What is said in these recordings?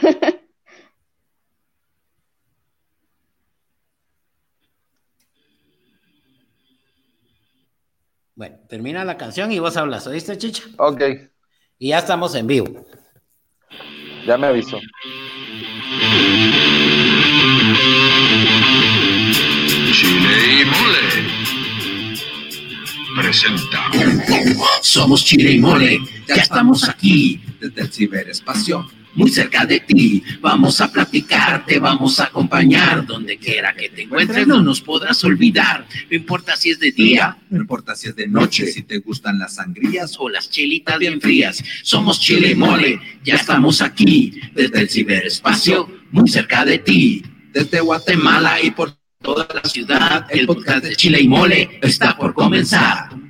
Bueno, termina la canción y vos hablas, ¿oíste, Chicha? Ok. Y ya estamos en vivo. Ya me avisó. Chile y mole. Presenta. Somos Chile y Mole, ya estamos aquí desde el ciberespacio, muy cerca de ti. Vamos a platicar, te vamos a acompañar donde quiera que te encuentres, no nos podrás olvidar. No importa si es de día, no importa si es de noche, si te gustan las sangrías o las chelitas bien frías. Somos Chile y Mole, ya estamos aquí desde el ciberespacio, muy cerca de ti. Desde Guatemala y por toda la ciudad, el podcast de Chile y Mole está por comenzar.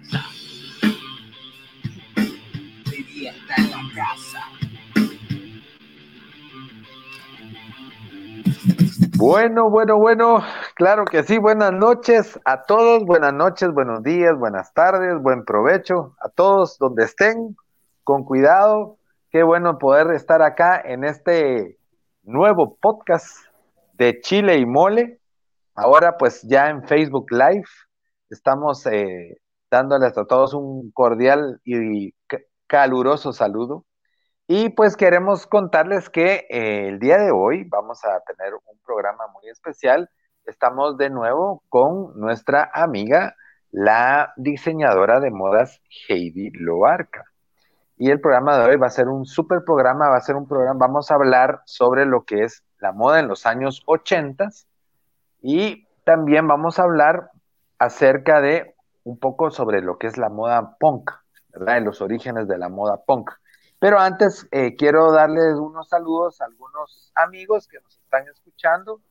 Bueno, bueno, bueno, claro que sí, buenas noches a todos, buenas noches, buenos días, buenas tardes, buen provecho a todos donde estén, con cuidado, qué bueno poder estar acá en este nuevo podcast de Chile y Mole, ahora pues ya en Facebook Live, estamos eh, dándoles a todos un cordial y ca- caluroso saludo. Y pues queremos contarles que eh, el día de hoy vamos a tener un programa muy especial. Estamos de nuevo con nuestra amiga, la diseñadora de modas Heidi Loarca. Y el programa de hoy va a ser un super programa, va a ser un programa, vamos a hablar sobre lo que es la moda en los años 80 y también vamos a hablar acerca de un poco sobre lo que es la moda punk, ¿verdad? En los orígenes de la moda punk. Pero antes eh, quiero darles unos saludos a algunos amigos que nos están escuchando.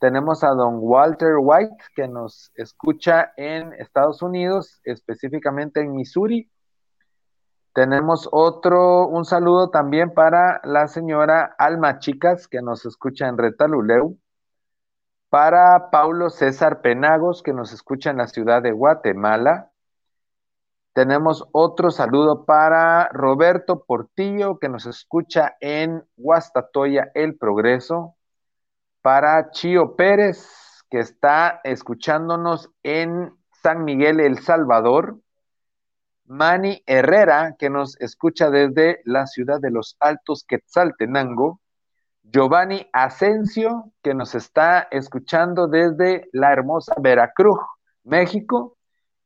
Tenemos a don Walter White que nos escucha en Estados Unidos, específicamente en Missouri. Tenemos otro, un saludo también para la señora Alma Chicas que nos escucha en Retaluleu. Para Paulo César Penagos que nos escucha en la ciudad de Guatemala. Tenemos otro saludo para Roberto Portillo, que nos escucha en Guastatoya, El Progreso. Para Chío Pérez, que está escuchándonos en San Miguel, El Salvador. Manny Herrera, que nos escucha desde la ciudad de los Altos Quetzaltenango. Giovanni Asensio, que nos está escuchando desde la hermosa Veracruz, México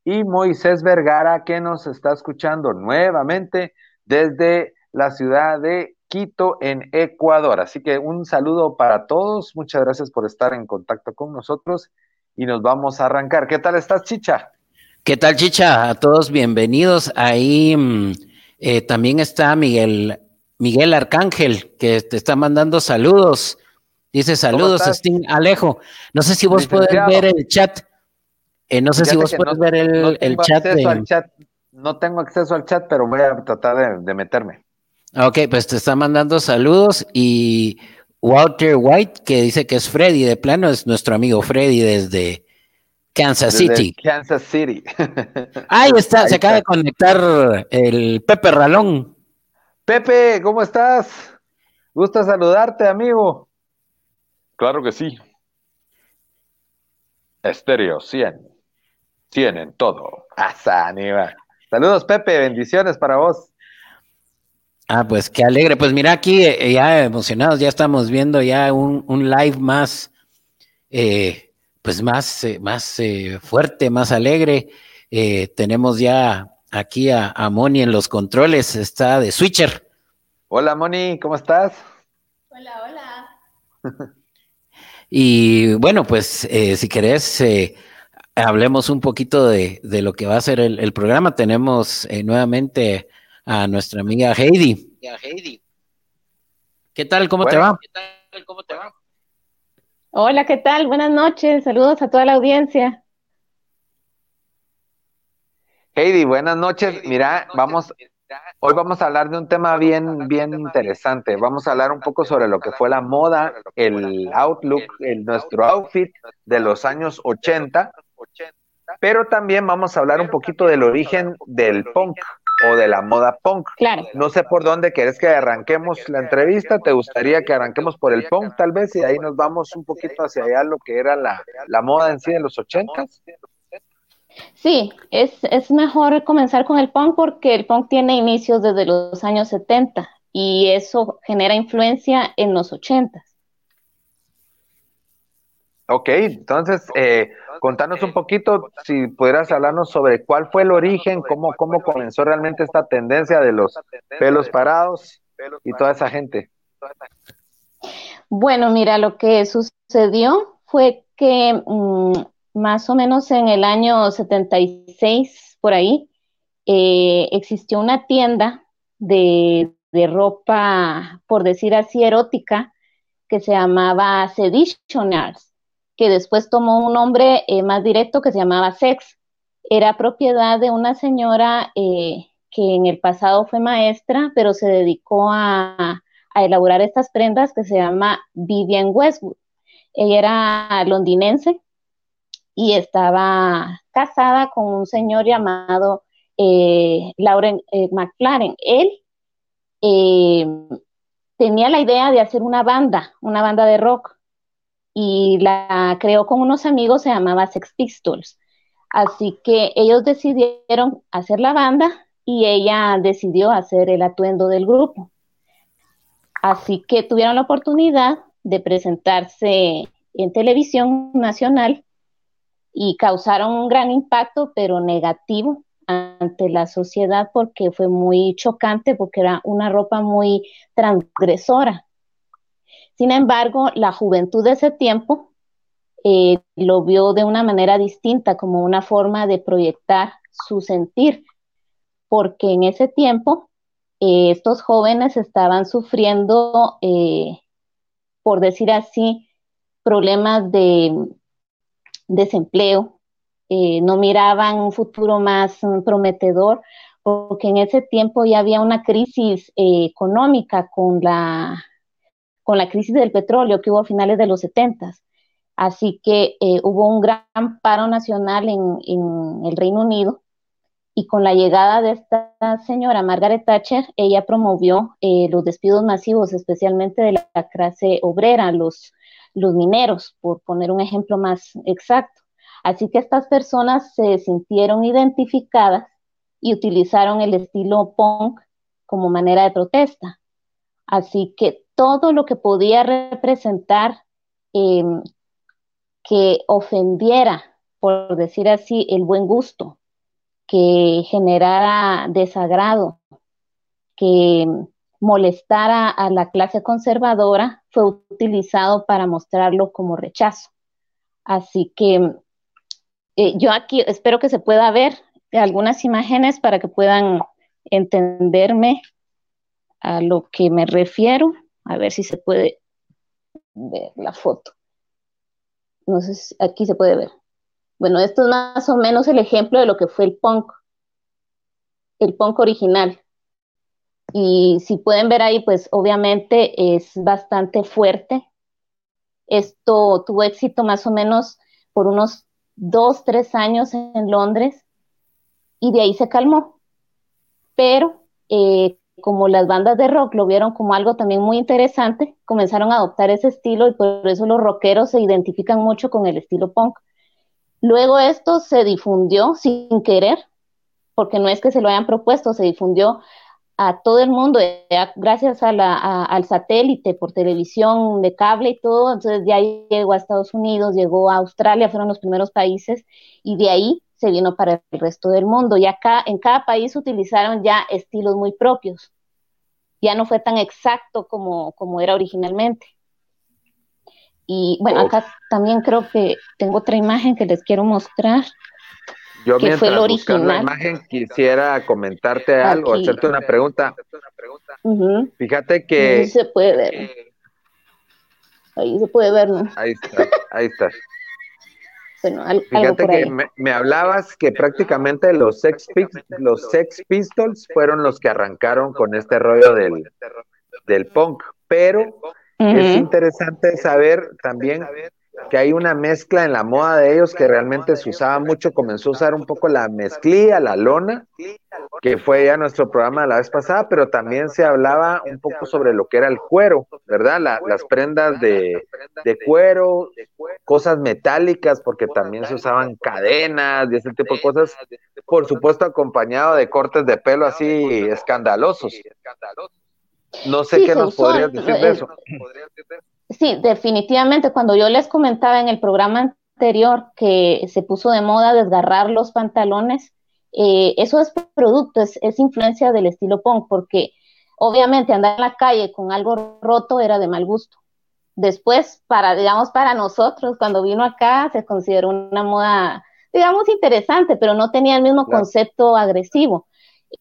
y Moisés Vergara, que nos está escuchando nuevamente desde la ciudad de Quito, en Ecuador. Así que un saludo para todos, muchas gracias por estar en contacto con nosotros y nos vamos a arrancar. ¿Qué tal estás, Chicha? ¿Qué tal, Chicha? A todos bienvenidos. Ahí mm, eh, también está Miguel, Miguel Arcángel, que te está mandando saludos. Dice saludos? Sting Alejo. No sé si vos Licenciado. ver el chat. Eh, no sé si vos puedes no- ver el, no el tengo chat de... al chat. No tengo acceso al chat, pero voy a tratar de, de meterme. Ok, pues te está mandando saludos y Walter White, que dice que es Freddy, de plano es nuestro amigo Freddy desde Kansas Desde City. Kansas City. Ahí está, Ahí se acaba de conectar el Pepe Ralón. Pepe, ¿cómo estás? Gusto saludarte, amigo. Claro que sí. Estéreo 100. 100 en todo. Asa, Aníbal. Saludos, Pepe, bendiciones para vos. Ah, pues qué alegre. Pues mira aquí, eh, ya emocionados, ya estamos viendo ya un, un live más, eh, pues más, eh, más eh, fuerte, más alegre. Eh, tenemos ya aquí a, a Moni en los controles, está de Switcher. Hola, Moni, ¿cómo estás? Hola, hola. Y bueno, pues eh, si querés, eh, hablemos un poquito de, de lo que va a ser el, el programa. Tenemos eh, nuevamente a nuestra amiga Heidi. ¿Qué tal? ¿Cómo te Bueno. va? Hola, ¿qué tal? Buenas noches. Saludos a toda la audiencia. Heidi, buenas noches. Mira, vamos, hoy vamos a hablar de un tema bien, bien interesante. Vamos a hablar un poco sobre lo que fue la moda, el outlook, el, nuestro outfit de los años 80, pero también vamos a hablar un poquito del origen del punk o de la moda punk. Claro. No sé por dónde querés que arranquemos la entrevista. ¿Te gustaría que arranquemos por el punk tal vez y ahí nos vamos un poquito hacia allá lo que era la, la moda en sí de los ochentas? Sí, es, es mejor comenzar con el punk porque el punk tiene inicios desde los años 70 y eso genera influencia en los 80. Ok, entonces, eh, contanos un poquito, si pudieras hablarnos sobre cuál fue el origen, cómo, cómo comenzó realmente esta tendencia de los pelos parados y toda esa gente. Bueno, mira, lo que sucedió fue que mm, más o menos en el año 76, por ahí, eh, existió una tienda de, de ropa, por decir así, erótica, que se llamaba Seditioners que después tomó un nombre eh, más directo que se llamaba Sex. Era propiedad de una señora eh, que en el pasado fue maestra, pero se dedicó a, elaborar estas prendas que se llama Vivian Westwood. Ella era londinense y estaba casada con un señor llamado eh, Lauren McLaren. Él tenía la idea de hacer una banda, una banda de rock, y la creó con unos amigos, se llamaba Sex Pistols. Así que ellos decidieron hacer la banda y ella decidió hacer el atuendo del grupo. Así que tuvieron la oportunidad de presentarse en televisión nacional y causaron un gran impacto, pero negativo ante la sociedad porque fue muy chocante, porque era una ropa muy transgresora. Sin embargo, la juventud de ese tiempo eh, lo vio de una manera distinta, como una forma de proyectar su sentir, porque en ese tiempo eh, estos jóvenes estaban sufriendo, eh, por decir así, problemas de desempleo, no miraban un futuro más um, prometedor, porque en ese tiempo ya había una crisis económica con la, con la crisis del petróleo que hubo a finales de los 70. Así que eh, hubo un gran paro nacional en, el Reino Unido y con la llegada de esta señora Margaret Thatcher, ella promovió eh, los despidos masivos, especialmente de la, la clase obrera, los, los mineros, por poner un ejemplo más exacto. Así que estas personas se sintieron identificadas y utilizaron el estilo punk como manera de protesta. Así que todo lo que podía representar eh, que ofendiera, por decir así, el buen gusto, que generara desagrado, que molestara a la clase conservadora, fue utilizado para mostrarlo como rechazo. Así que eh, yo aquí espero que se pueda ver algunas imágenes para que puedan entenderme a lo que me refiero. A ver si se puede ver la foto. No sé si aquí se puede ver. Bueno, esto es más o menos el ejemplo de lo que fue el punk, el punk original. Y si pueden ver ahí, pues obviamente es bastante fuerte. Esto tuvo éxito más o menos por unos dos, tres años en Londres y de ahí se calmó. Pero eh, como las bandas de rock lo vieron como algo también muy interesante, comenzaron a adoptar ese estilo y por eso los rockeros se identifican mucho con el estilo punk. Luego esto se difundió sin querer, porque no es que se lo hayan propuesto, se difundió a todo el mundo, gracias a la, al satélite por televisión de cable y todo, entonces ya llegó a Estados Unidos, llegó a Australia, fueron los primeros países, y de ahí se vino para el resto del mundo. Y acá en cada país utilizaron ya estilos muy propios. Ya no fue tan exacto como, como era originalmente. Y bueno, acá también creo que tengo otra imagen que les quiero mostrar. Yo que fue el original. la imagen quisiera comentarte algo, Aquí. hacerte una pregunta. Uh -huh. Fíjate que... Ahí se puede ver. Ahí se puede ver, ¿no? Ahí está, ahí está. Bueno, al, Fíjate que me, me, hablabas que prácticamente los sex, los sex Pistols fueron los que arrancaron con este rollo del, del punk, pero uh -huh. es interesante saber también que hay una mezcla en la moda de ellos que realmente se usaba mucho, comenzó a usar un poco la mezclilla, la lona, que fue ya nuestro programa la vez pasada, pero también se hablaba un poco sobre lo que era el cuero, ¿verdad? las prendas de, de cuero, cosas metálicas, porque también se usaban cadenas y ese tipo de cosas, por supuesto acompañado de cortes de pelo así escandalosos. No sé qué nos podrías decir de eso. Sí, definitivamente. Cuando yo les comentaba en el programa anterior que se puso de moda desgarrar los pantalones, eh, eso es producto, es, influencia del estilo punk, porque obviamente andar en la calle con algo roto era de mal gusto. Después, para, digamos, para nosotros, cuando vino acá, se consideró una moda, digamos, interesante, pero no tenía el mismo concepto agresivo.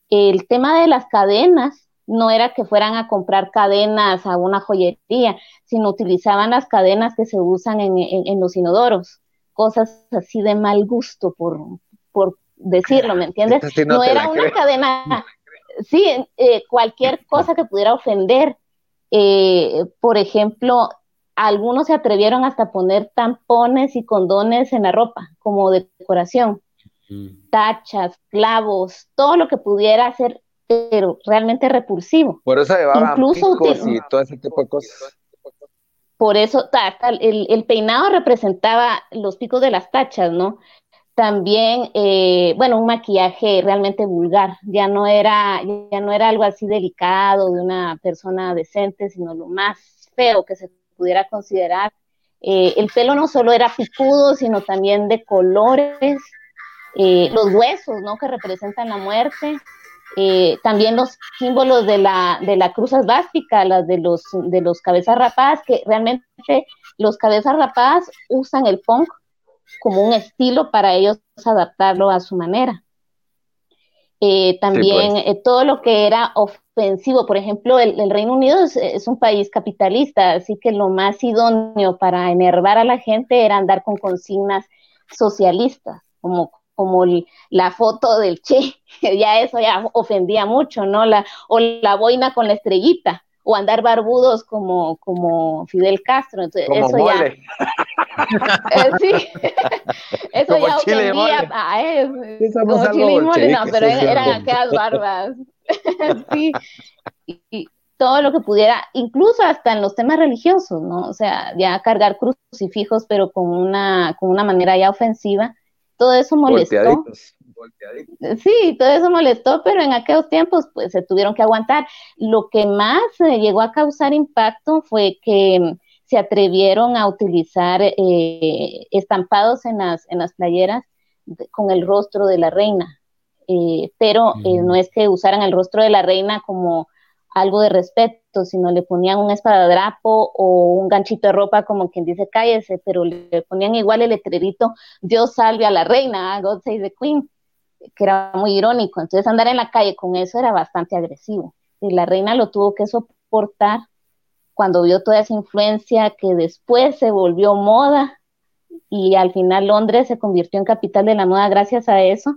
El tema de las cadenas no era que fueran a comprar cadenas a una joyería, sino utilizaban las cadenas que se usan en, los inodoros, cosas así de mal gusto, por, por decirlo, ¿me entiendes? no, era una cadena, sí, eh, cualquier cosa que pudiera ofender. Eh, por ejemplo, algunos se atrevieron hasta poner tampones y condones en la ropa, como decoración. Mm. Tachas, clavos, todo lo que pudiera ser pero realmente repulsivo. Por eso llevaba Incluso y todo ese tipo de cosas. Por eso el, peinado representaba los picos de las tachas, ¿no? También, eh, bueno, un maquillaje realmente vulgar, ya no era, ya no era algo así delicado de una persona decente, sino lo más feo que se pudiera considerar. Eh, el pelo no solo era picudo, sino también de colores, eh, los huesos, ¿no? Que representan la muerte, eh, también los símbolos de la, de la cruz asbástica, las de los, de los cabezas rapadas, que realmente los cabezas rapadas usan el punk como un estilo para ellos adaptarlo a su manera. Eh, también pues. eh, todo lo que era ofensivo, por ejemplo, el, Reino Unido es, es, un país capitalista, así que lo más idóneo para enervar a la gente era andar con consignas socialistas, como como la foto del Che, ya eso ya ofendía mucho, ¿no? La, o la boina con la estrellita, o andar barbudos como, como Fidel Castro, entonces eso ya... Eh, sí, eso ya ofendía a él, como chile y mole, no, pero eran aquellas barbas, sí, y, todo lo que pudiera, incluso hasta en los temas religiosos, ¿no? O sea, ya cargar crucifijos, pero con una, con una manera ya ofensiva, todo eso molestó. Sí, todo eso molestó, pero en aquellos tiempos pues se tuvieron que aguantar. Lo que más eh, llegó a causar impacto fue que mm, se atrevieron a utilizar eh, estampados en las, en las playeras con el rostro de la reina. Eh, pero no es que usaran el rostro de la reina como algo de respeto, sino le ponían un espadadrapo o un ganchito de ropa como quien dice cállese, pero le ponían igual el letrerito Dios salve a la reina, God save the queen, que era muy irónico. Entonces andar en la calle con eso era bastante agresivo. Y la reina lo tuvo que soportar cuando vio toda esa influencia que después se volvió moda y al final Londres se convirtió en capital de la moda gracias a eso.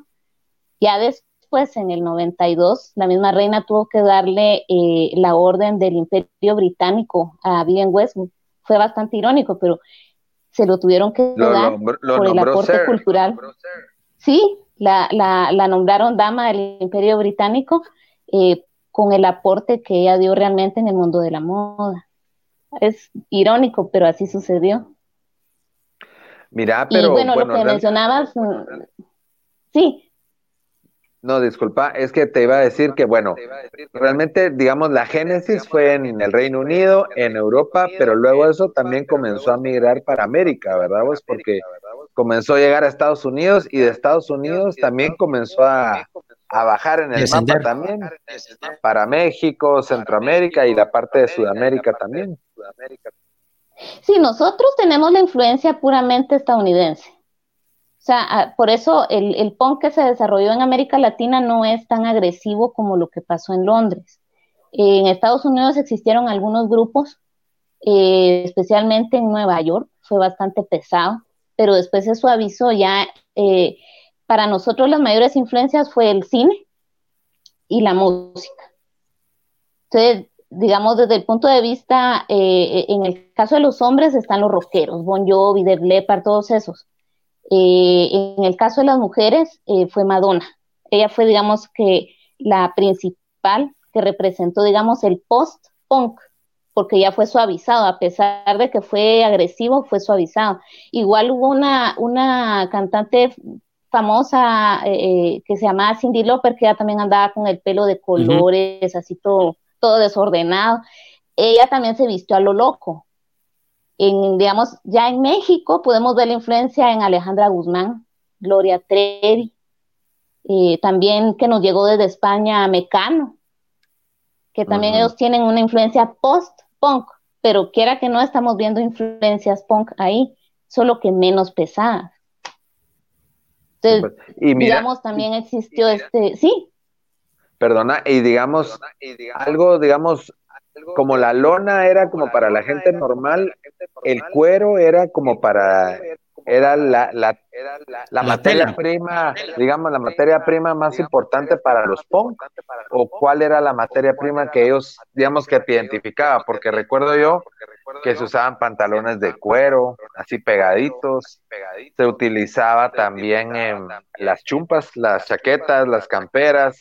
Ya después pues en el 92, la misma reina tuvo que darle eh, la orden del Imperio Británico a Vivian Westwood. Fue bastante irónico, pero se lo tuvieron que dar por el aporte cultural. Sí, la, la, nombraron dama del Imperio Británico eh, con el aporte que ella dio realmente en el mundo de la moda. Es irónico, pero así sucedió. Mira, pero. Y bueno, lo que mencionabas, mm, sí, no, disculpa, es que te iba a decir que, bueno, realmente, digamos, la génesis fue en el Reino Unido, en Europa, pero luego eso también comenzó a migrar para América, ¿verdad? Pues porque comenzó a llegar a Estados Unidos y de Estados Unidos también comenzó a, bajar en el mapa también, para México, Centroamérica y la parte de Sudamérica también. Sí, nosotros tenemos la influencia puramente estadounidense. O sea, ah, por eso el, el punk que se desarrolló en América Latina no es tan agresivo como lo que pasó en Londres. En Estados Unidos existieron algunos grupos, eh, especialmente en Nueva York, fue bastante pesado, pero después se suavizó ya. Eh, para nosotros las mayores influencias fue el cine y la música. Entonces, digamos, desde el punto de vista, eh, en el caso de los hombres están los rockeros, Bon Jovi, Def todos esos. Eh, en el caso de las mujeres eh, fue Madonna. Ella fue, digamos, que la principal que representó, digamos, el post-punk, porque ya fue suavizado, a pesar de que fue agresivo, fue suavizado. Igual hubo una, una cantante famosa que se llamaba Cindy Lauper, que ya también andaba con el pelo de colores, así todo todo desordenado. Ella también se vistió a lo loco. En, digamos, ya en México podemos ver la influencia en Alejandra Guzmán, Gloria Trevi, eh, también que nos llegó desde España Mecano, que también ellos tienen una influencia post-punk, pero quiera que no estamos viendo influencias punk ahí, solo que menos pesadas. Entonces, y digamos, también existió este, sí, Perdona, y digamos, algo, digamos, como la lona era como para la gente normal, el cuero era como para, era la, la, la materia prima, digamos, la materia prima más importante para los punk, o cuál era la materia prima que ellos, digamos, que te identificaba, porque recuerdo yo que se usaban pantalones de cuero, así pegaditos, se utilizaba también en las chumpas, las chaquetas, las camperas,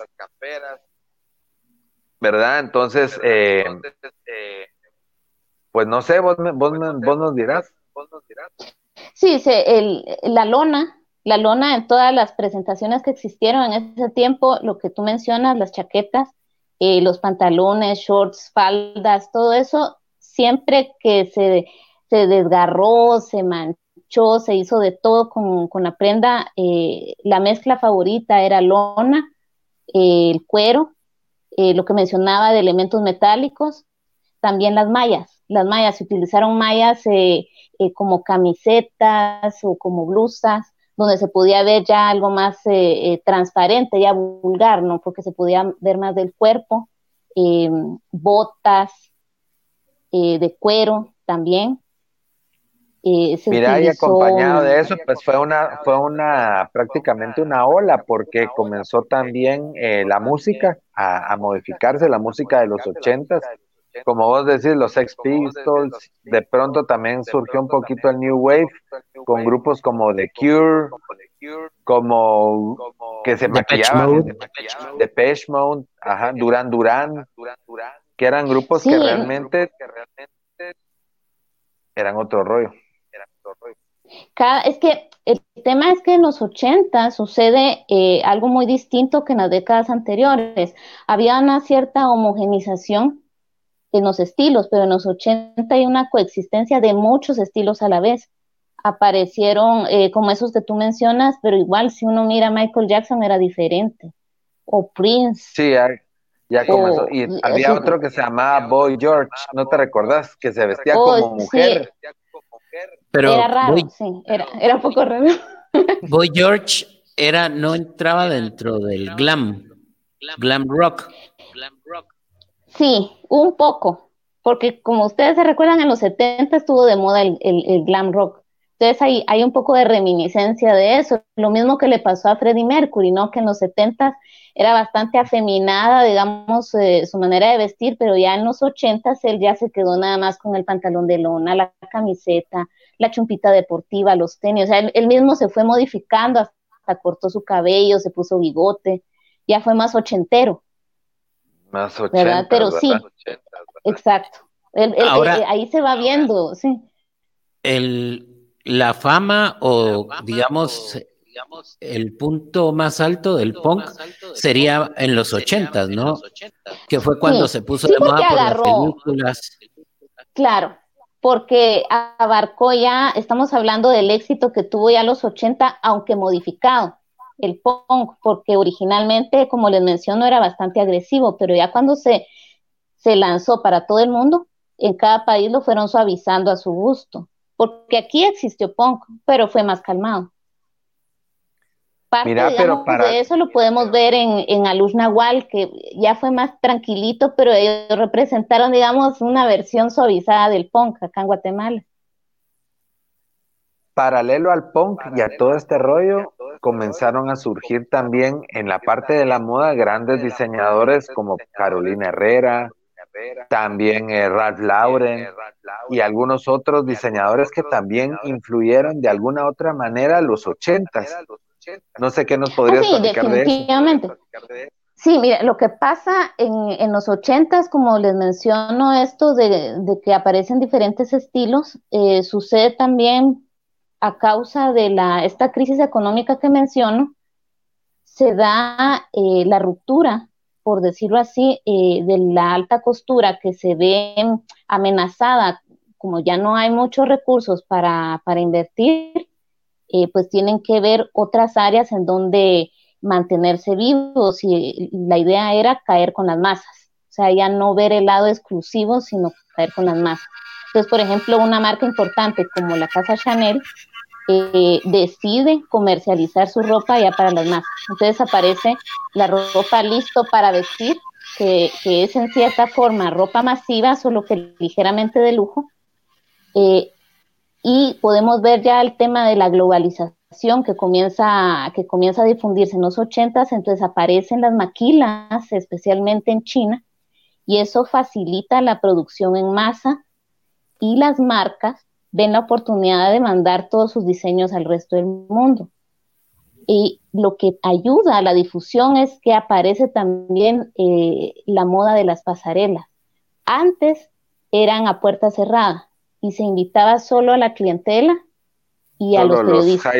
¿verdad? Entonces, eh, pues no sé, vos, vos, vos nos dirás. Sí, el, la lona, la lona en todas las presentaciones que existieron en ese tiempo, lo que tú mencionas, las chaquetas, eh, los pantalones, shorts, faldas, todo eso, siempre que se, se desgarró, se manchó, se hizo de todo con, con la prenda, eh, la mezcla favorita era lona, eh, el cuero, lo que mencionaba de elementos metálicos, también las mallas. Las mallas, se utilizaron mallas como camisetas o como blusas, donde se podía ver ya algo más transparente, ya vulgar, ¿no? Porque se podía ver más del cuerpo, botas, eh, de cuero también. Eh, Mira, y acompañado de eso, pues fue una, fue una, prácticamente una ola, porque comenzó también eh, la música a, modificarse, la música de los ochentas, como vos decís, los Sex Pistols, de pronto también surgió un poquito el New Wave, con grupos como The Cure, como que se maquillaban, Depeche Mode, ajá, Duran Duran, que eran grupos que, realmente, eran otro rollo. Cada, es que el tema es que en los 80 sucede eh, algo muy distinto que en las décadas anteriores. Había una cierta homogenización en los estilos, pero en los 80 hay una coexistencia de muchos estilos a la vez. Aparecieron eh, como esos que tú mencionas, pero igual si uno mira Michael Jackson era diferente. O Prince. Sí, ya comenzó. Y había otro que se llamaba Boy George, ¿no te recordás? Que se vestía como mujer. Pero era raro, sí, era, era un poco raro. Boy George era, no entraba dentro del glam, glam rock. Sí, un poco, porque como ustedes se recuerdan, en los 70 estuvo de moda el, el, glam rock. Entonces hay, hay un poco de reminiscencia de eso. Lo mismo que le pasó a Freddie Mercury, ¿no? Que en los 70 era bastante afeminada, digamos, eh, su manera de vestir, pero ya en los ochentas él ya se quedó nada más con el pantalón de lona, la camiseta, la chumpita deportiva, los tenis, o sea, él, mismo se fue modificando, hasta cortó su cabello, se puso bigote, ya fue más ochentero. Más ochentero, ¿verdad? Pero sí, exacto. ahí se va viendo, sí. El, la fama o, digamos, el punto más alto del punk sería en los ochentas, ¿no? Que fue cuando se puso de moda por las películas. Claro, porque abarcó ya, estamos hablando del éxito que tuvo ya los 80, aunque modificado, el punk, porque originalmente, como les menciono, era bastante agresivo, pero ya cuando se, se lanzó para todo el mundo, en cada país lo fueron suavizando a su gusto, porque aquí existió punk, pero fue más calmado. Mira, pero para... de eso lo podemos ver en, en Aluz Nahual, que ya fue más tranquilito, pero ellos representaron, digamos, una versión suavizada del punk acá en Guatemala. Paralelo al punk y a todo este rollo, comenzaron a surgir también en la parte de la moda grandes diseñadores como Carolina Herrera, también eh, Ralph Lauren y algunos otros diseñadores que también influyeron de alguna otra manera los ochentas. No sé qué nos podrías ah, sí, definitivamente. Sí, mira, lo que pasa en, los ochentas, como les menciono, esto de, que aparecen diferentes estilos, eh, sucede también a causa de la, esta crisis económica que menciono, se da eh, la ruptura, por decirlo así, eh, de la alta costura que se ve amenazada, como ya no hay muchos recursos para, para invertir, pues tienen que ver otras áreas en donde mantenerse vivos y la idea era caer con las masas, o sea, ya no ver el lado exclusivo, sino caer con las masas. Entonces, por ejemplo, una marca importante como la Casa Chanel eh, decide comercializar su ropa ya para las masas. Entonces aparece la ropa listo para vestir, que, es en cierta forma ropa masiva, solo que ligeramente de lujo. Eh, y podemos ver ya el tema de la globalización que comienza, que comienza a difundirse en los 80, entonces aparecen las maquilas, especialmente en China, y eso facilita la producción en masa y las marcas ven la oportunidad de mandar todos sus diseños al resto del mundo. Y lo que ayuda a la difusión es que aparece también eh, la moda de las pasarelas. Antes eran a puerta cerrada y se invitaba solo a la clientela y a los periodistas.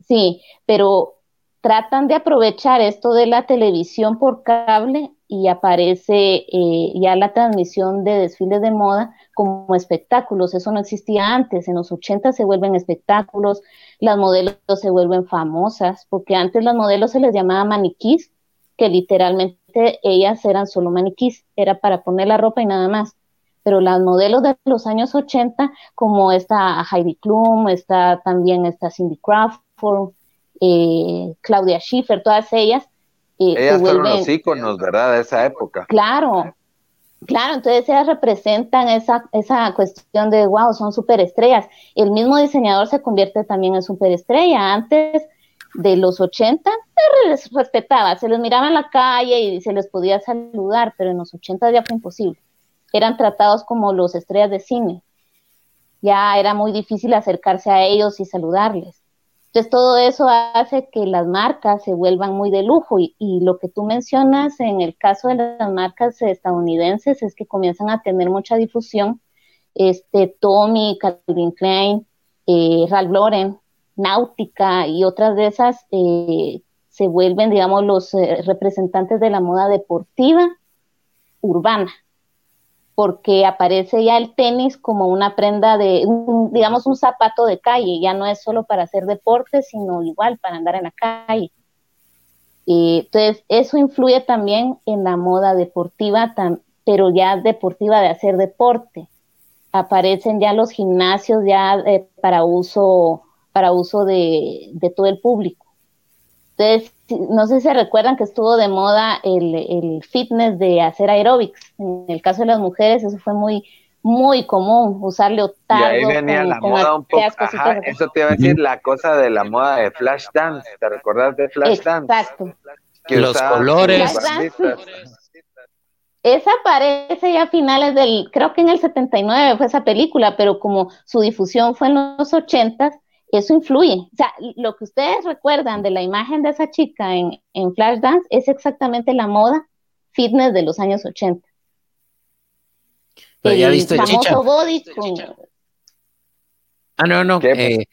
Sí, pero tratan de aprovechar esto de la televisión por cable y aparece eh, ya la transmisión de desfiles de moda como espectáculos. Eso no existía antes. En los 80 se vuelven espectáculos, las modelos se vuelven famosas, porque antes las modelos se les llamaba maniquís, que literalmente ellas eran solo maniquís, era para poner la ropa y nada más pero las modelos de los años 80, como esta Heidi Klum, está también esta Cindy Crawford, eh, Claudia Schiffer, todas ellas. Ellas fueron los íconos, ¿verdad? De esa época. Claro, claro, entonces ellas representan esa, esa cuestión de, wow, son superestrellas. El mismo diseñador se convierte también en superestrella. Antes de los 80 se les respetaba, se les miraba en la calle y se les podía saludar, pero en los 80 ya fue imposible eran tratados como los estrellas de cine. Ya era muy difícil acercarse a ellos y saludarles. Entonces todo eso hace que las marcas se vuelvan muy de lujo y, lo que tú mencionas en el caso de las marcas estadounidenses es que comienzan a tener mucha difusión. Este, Tommy, Calvin Klein, eh, Ralph Lauren, Náutica y otras de esas eh, se vuelven, digamos, los eh, representantes de la moda deportiva urbana porque aparece ya el tenis como una prenda de, digamos, un zapato de calle, ya no es solo para hacer deporte, sino igual para andar en la calle. Y entonces, eso influye también en la moda deportiva, pero ya deportiva de hacer deporte. Aparecen ya los gimnasios ya eh, para uso, para uso de, de todo el público. Entonces, no sé si se recuerdan que estuvo de moda el, fitness de hacer aeróbics. En el caso de las mujeres, eso fue muy, muy común, usar leotardo. Y ahí venía la moda un poco, eso te iba a decir, la cosa de la moda de flash dance, ¿te recordás de flash dance? Exacto. Los colores. Esa aparece ya a finales del, creo que en el 79 fue esa película, pero como su difusión fue en los 80, eso influye. O sea, lo que ustedes recuerdan de la imagen de esa chica en, en Flashdance es exactamente la moda fitness de los años 80. Pero ya viste chicha. Ah, no, no, eh,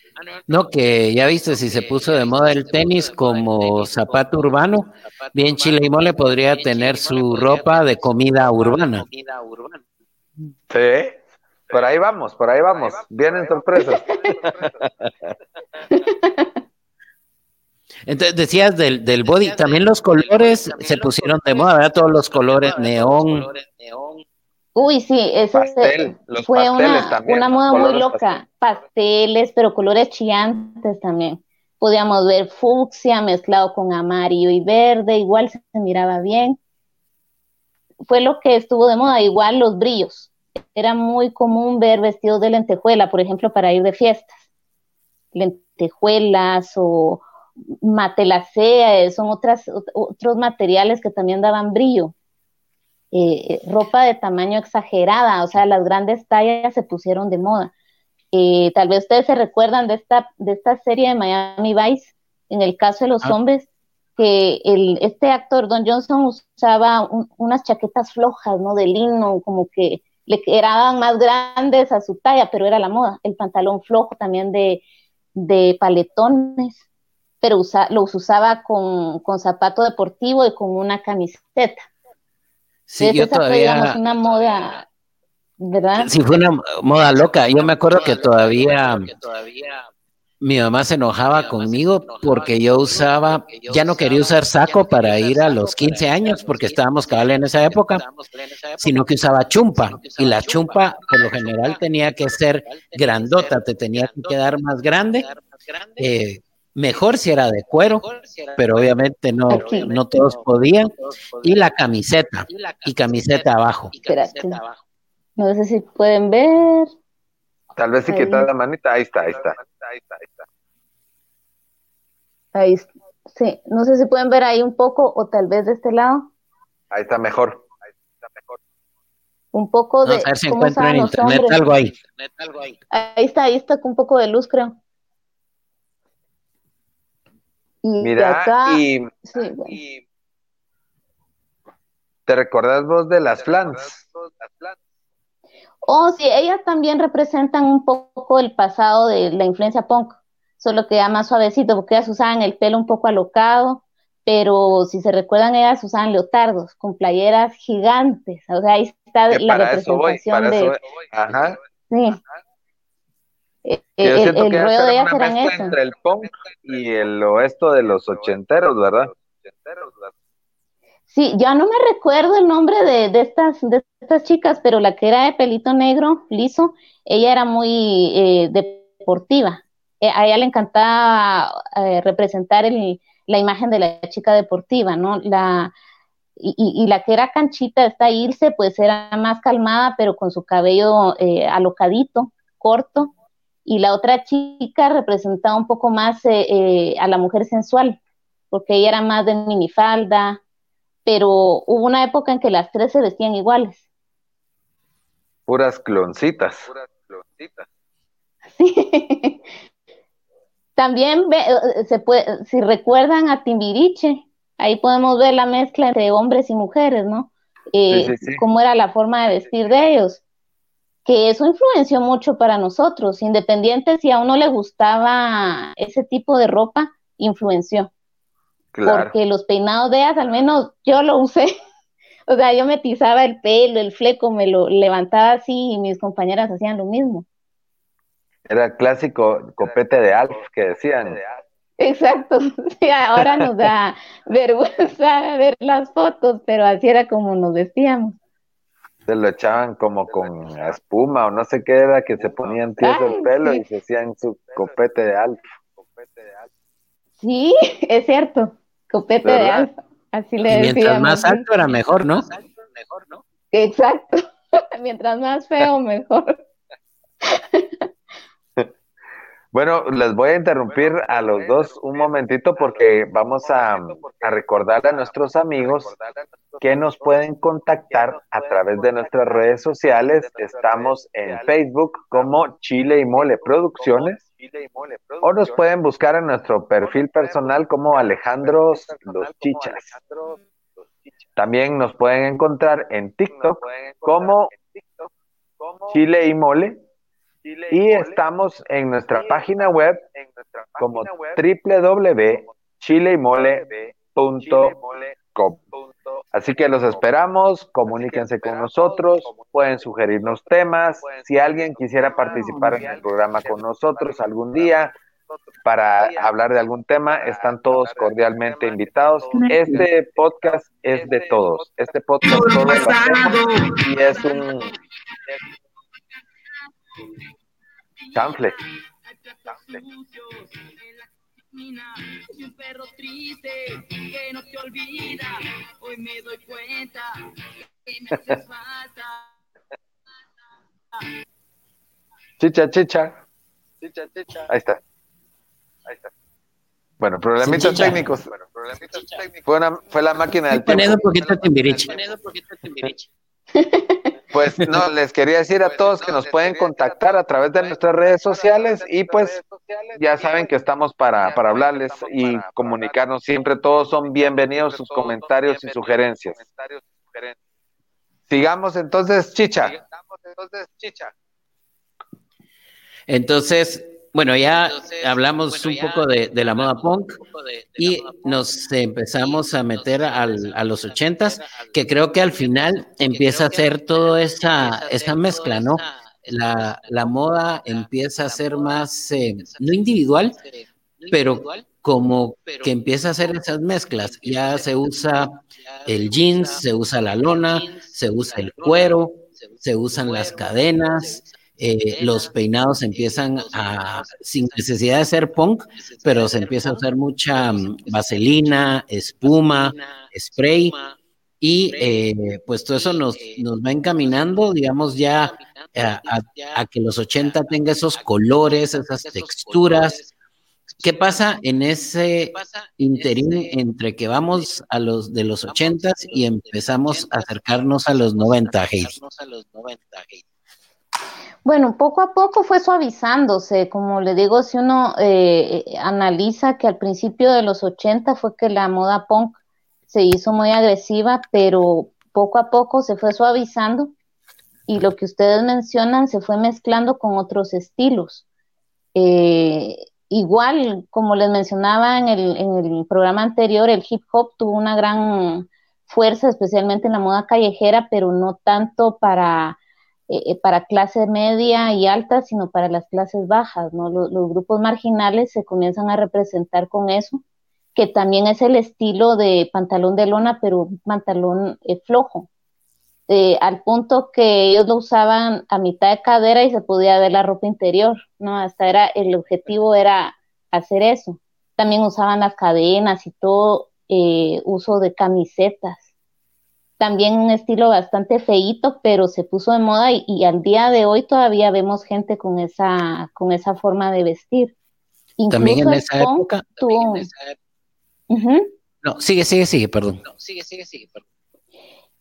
no, que ya viste si se puso de moda el tenis como zapato urbano, bien Chile y Mole podría tener su ropa de comida urbana. Sí, por ahí vamos, por ahí vamos. Vienen sorpresas. Entonces decías del, del body, también los colores se pusieron de moda, ¿verdad? Todos los colores neón. Uy, sí, eso fue una, una moda muy loca. Pasteles, pero colores chillantes también. Podíamos ver fucsia mezclado con amarillo y verde, igual se miraba bien. Fue lo que estuvo de moda, igual los brillos era muy común ver vestidos de lentejuela, por ejemplo, para ir de fiestas. Lentejuelas o matelacea, son otras, otros materiales que también daban brillo. eh, ropa de tamaño exagerada, o sea, las grandes tallas se pusieron de moda. Eh, tal vez ustedes se recuerdan de esta, de esta serie de Miami Vice, en el caso de los ah. hombres, que el, este actor, Don Johnson, usaba unas chaquetas flojas, ¿no? De lino, como que le eran más grandes a su talla, pero era la moda. El pantalón flojo también de, de paletones, pero usa, los usaba con, con zapato deportivo y con una camiseta. Sí, yo todavía... una moda, ¿verdad? Sí, fue una moda loca. Yo me acuerdo que todavía mi mamá se enojaba conmigo porque yo usaba, ya no quería usar saco para ir a los 15 años porque estábamos cabal en esa época, sino que usaba chumpa. Y la chumpa, por lo general, tenía que ser grandota, te tenía que quedar más grande. Eh, mejor si era de cuero, pero obviamente no, no todos podían, y la camiseta, y camiseta abajo. No sé si pueden ver. Tal vez si quitas la manita, ahí está, ahí está. Ahí sí, no sé si pueden ver ahí un poco o tal vez de este lado. Ahí está mejor. Ahí está mejor. Un poco de. a ver si encuentra en internet algo ahí. Ahí está, ahí está con un poco de luz, creo. Y Mira, y, ¿te recordás vos de las flans? Oh, sí, ellas también representan un poco el pasado de la influencia punk, solo que ya más suavecito, porque ellas usaban el pelo un poco alocado, pero si se recuerdan, ellas usaban leotardos con playeras gigantes, o sea, ahí está la representación de... Ajá. Sí. Eh, el, de ellas eran eso. Entre el punk y el oeste de los ochenteros, ¿verdad? Sí, ya no me recuerdo el nombre de, de, estas, de estas chicas, pero la que era de pelito negro, liso, ella era muy eh, deportiva. Eh, a ella le encantaba eh, representar el, la imagen de la chica deportiva, ¿no? La, y, la que era canchita, esta Irse, pues era más calmada, pero con su cabello alocadito, corto, y la otra chica representaba un poco más eh, eh, a la mujer sensual, porque ella era más de minifalda, pero hubo una época en que las tres se vestían iguales. Puras cloncitas. Puras cloncitas. Sí. También eh, se puede, si recuerdan a Timbiriche, ahí podemos ver la mezcla entre hombres y mujeres, ¿no? Cómo era la forma de vestir de ellos que eso influenció mucho para nosotros, independiente si a uno le gustaba ese tipo de ropa, influenció. Porque los peinados de ellas, al menos yo lo usé. o sea, yo me el pelo, el fleco, me lo levantaba así y mis compañeras hacían lo mismo. Era el clásico copete de Alf que decían. Exacto, ahora nos da vergüenza ver las fotos, pero así era como nos vestíamos se lo echaban como con espuma o no sé qué era, que se ponían tieso el pelo y se hacían su copete de alfa. Sí, es cierto, copete de alfa. Así le decíamos. Mientras más alto era mejor, ¿no? Exacto, mientras más feo, mejor. Bueno, les voy a interrumpir a los dos un momentito porque vamos a, recordar a nuestros amigos que nos pueden contactar a través de nuestras redes sociales. Estamos en Facebook como Chile y Mole Producciones o nos pueden buscar en nuestro perfil personal como Alejandro Los Chichas. También nos pueden encontrar en TikTok como Chile y Mole y estamos en nuestra página web como www.chileymole.com. Así que los esperamos, comuníquense con nosotros, pueden sugerirnos temas. Si alguien quisiera participar en el programa con nosotros algún día para hablar de algún tema, están todos cordialmente invitados. Este podcast es de todos. Este podcast todo y es un Chanfle. Un perro triste que no te olvida. Hoy me doy cuenta que me hace falta. Chicha, chicha. Chicha, chicha. Ahí está. Ahí está. Bueno, problemitas técnicos. Fue, una, fue la máquina del tiempo. un poquito timbiriche. Pues no, les quería decir a todos que nos pueden contactar a través de nuestras redes sociales y pues ya saben que estamos para, para hablarles y comunicarnos siempre. Todos son bienvenidos sus comentarios y sugerencias. Sigamos entonces, Chicha. Entonces, bueno, ya hablamos un poco de, la moda punk y nos empezamos a meter al, a los ochentas, que creo que al final empieza a ser toda esa, esa mezcla, ¿no? La, la, moda empieza a ser más, eh, no individual, pero como que empieza a hacer esas mezclas. Ya se usa el jeans, se usa la lona, se usa el cuero, se usan las cadenas, eh, los peinados empiezan a, sin necesidad de ser punk, pero se empieza a usar mucha vaselina, espuma, spray, y eh, pues todo eso nos, nos va encaminando, digamos, ya a, que los 80 tenga esos colores, esas texturas. ¿Qué pasa en ese interín entre que vamos a los de los 80 y empezamos a acercarnos a los 90, Heidi? Bueno, poco a poco fue suavizándose, como le digo, si uno eh, analiza que al principio de los 80 fue que la moda punk se hizo muy agresiva, pero poco a poco se fue suavizando y lo que ustedes mencionan se fue mezclando con otros estilos. Eh, igual, como les mencionaba en el, en el programa anterior, el hip hop tuvo una gran fuerza, especialmente en la moda callejera, pero no tanto para eh, eh, para clase media y alta, sino para las clases bajas, ¿no? Los, grupos marginales se comienzan a representar con eso, que también es el estilo de pantalón de lona, pero pantalón eh, flojo, al punto que ellos lo usaban a mitad de cadera y se podía ver la ropa interior, ¿no? Hasta era, el objetivo era hacer eso. También usaban las cadenas y todo, uso de camisetas también un estilo bastante feíto, pero se puso de moda y, al día de hoy todavía vemos gente con esa, con esa forma de vestir. también en esa época. No, sigue, sigue, sigue, perdón. No, sigue, sigue, sigue, perdón.